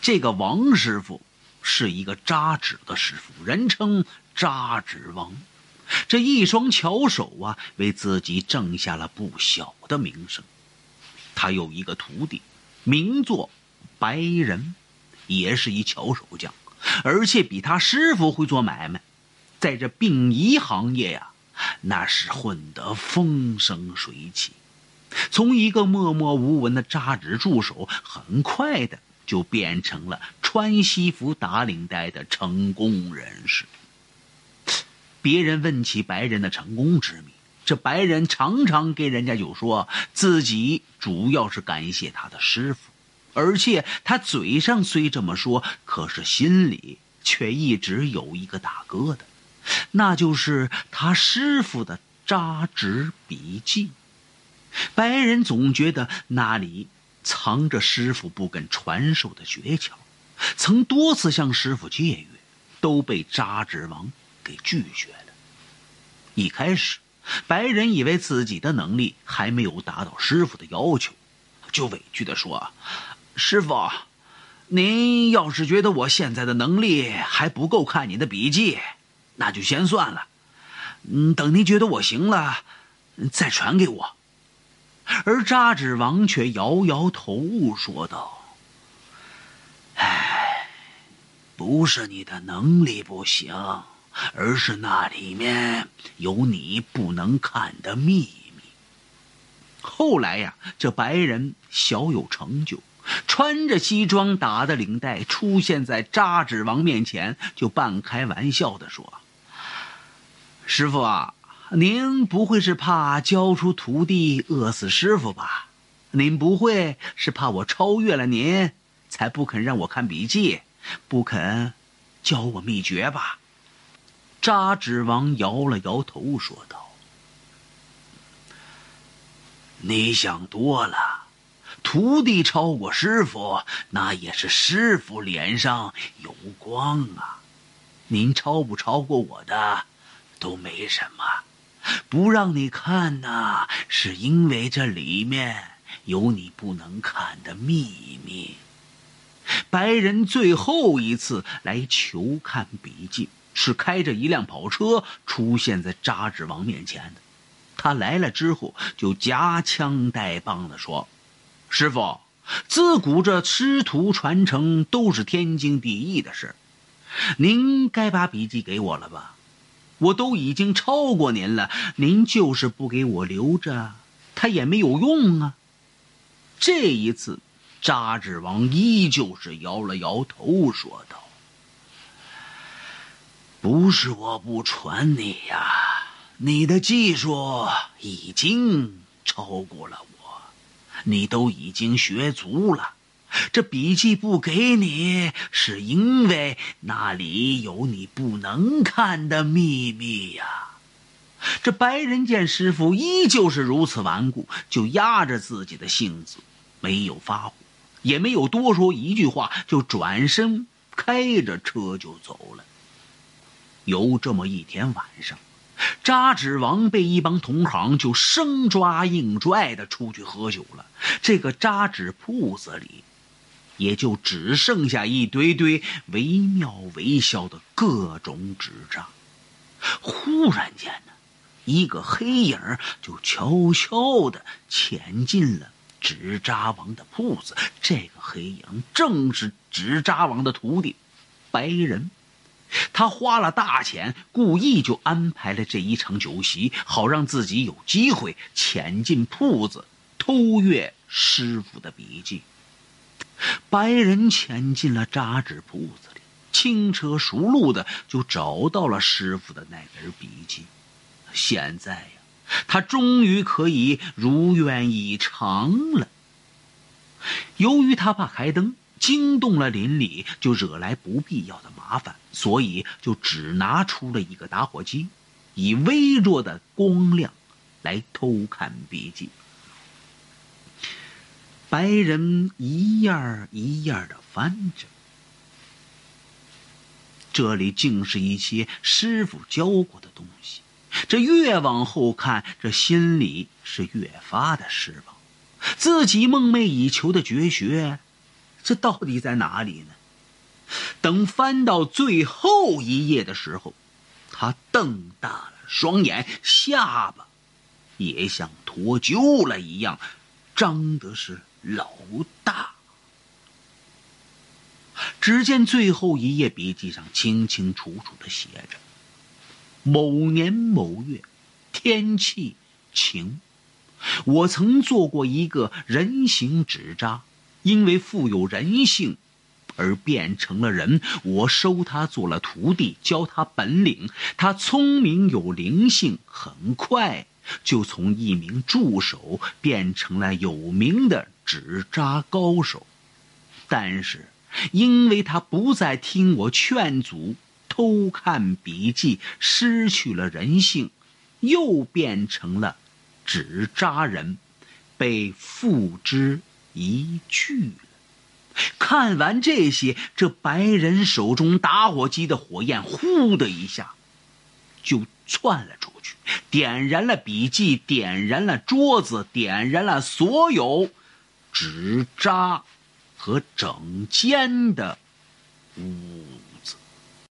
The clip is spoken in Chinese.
这个王师傅是一个扎纸的师傅，人称扎纸王。这一双巧手啊，为自己挣下了不小的名声。他有一个徒弟，名作白人，也是一巧手匠，而且比他师傅会做买卖，在这殡仪行业呀，那是混得风生水起。从一个默默无闻的扎纸助手，很快的就变成了穿西服打领带的成功人士。别人问起白人的成功之谜，这白人常常给人家就说自己主要是感谢他的师傅，而且他嘴上虽这么说，可是心里却一直有一个大疙瘩，那就是他师傅的扎纸笔记。白人总觉得那里藏着师傅不肯传授的诀窍，曾多次向师傅借阅，都被扎纸王给拒绝了。一开始，白人以为自己的能力还没有达到师傅的要求，就委屈地说：“师傅，您要是觉得我现在的能力还不够看你的笔记，那就先算了。嗯，等您觉得我行了，再传给我。”而扎纸王却摇摇头说道：“哎，不是你的能力不行，而是那里面有你不能看的秘密。”后来呀，这白人小有成就，穿着西装打的领带出现在扎纸王面前，就半开玩笑的说：“师傅啊。”您不会是怕教出徒弟饿死师傅吧？您不会是怕我超越了您，才不肯让我看笔记，不肯教我秘诀吧？扎纸王摇了摇头，说道：“你想多了，徒弟超过师傅，那也是师傅脸上有光啊。您超不超过我的，都没什么。”不让你看呐，是因为这里面有你不能看的秘密。白人最后一次来求看笔记，是开着一辆跑车出现在扎纸王面前的。他来了之后，就夹枪带棒的说：“师傅，自古这师徒传承都是天经地义的事，您该把笔记给我了吧？”我都已经超过您了，您就是不给我留着，他也没有用啊。这一次，扎纸王依旧是摇了摇头，说道：“不是我不传你呀，你的技术已经超过了我，你都已经学足了。”这笔记不给你，是因为那里有你不能看的秘密呀。这白人见师傅依旧是如此顽固，就压着自己的性子，没有发火，也没有多说一句话，就转身开着车就走了。有这么一天晚上，扎纸王被一帮同行就生抓硬拽的出去喝酒了。这个扎纸铺子里。也就只剩下一堆堆惟妙惟肖的各种纸扎。忽然间呢，一个黑影就悄悄地潜进了纸扎王的铺子。这个黑影正是纸扎王的徒弟白人。他花了大钱，故意就安排了这一场酒席，好让自己有机会潜进铺子偷阅师傅的笔记。白人潜进了扎纸铺子里，轻车熟路的就找到了师傅的那本笔记。现在呀，他终于可以如愿以偿了。由于他怕开灯惊动了邻里，就惹来不必要的麻烦，所以就只拿出了一个打火机，以微弱的光亮来偷看笔记。白人一页一页的翻着，这里竟是一些师傅教过的东西。这越往后看，这心里是越发的失望。自己梦寐以求的绝学，这到底在哪里呢？等翻到最后一页的时候，他瞪大了双眼，下巴也像脱臼了一样，张的是老大。只见最后一页笔记上清清楚楚的写着：“某年某月，天气晴，我曾做过一个人形纸扎，因为富有人性。”而变成了人，我收他做了徒弟，教他本领。他聪明有灵性，很快就从一名助手变成了有名的纸扎高手。但是，因为他不再听我劝阻，偷看笔记，失去了人性，又变成了纸扎人，被付之一炬了。看完这些，这白人手中打火机的火焰“呼”的一下，就窜了出去，点燃了笔记，点燃了桌子，点燃了所有纸扎和整间的屋。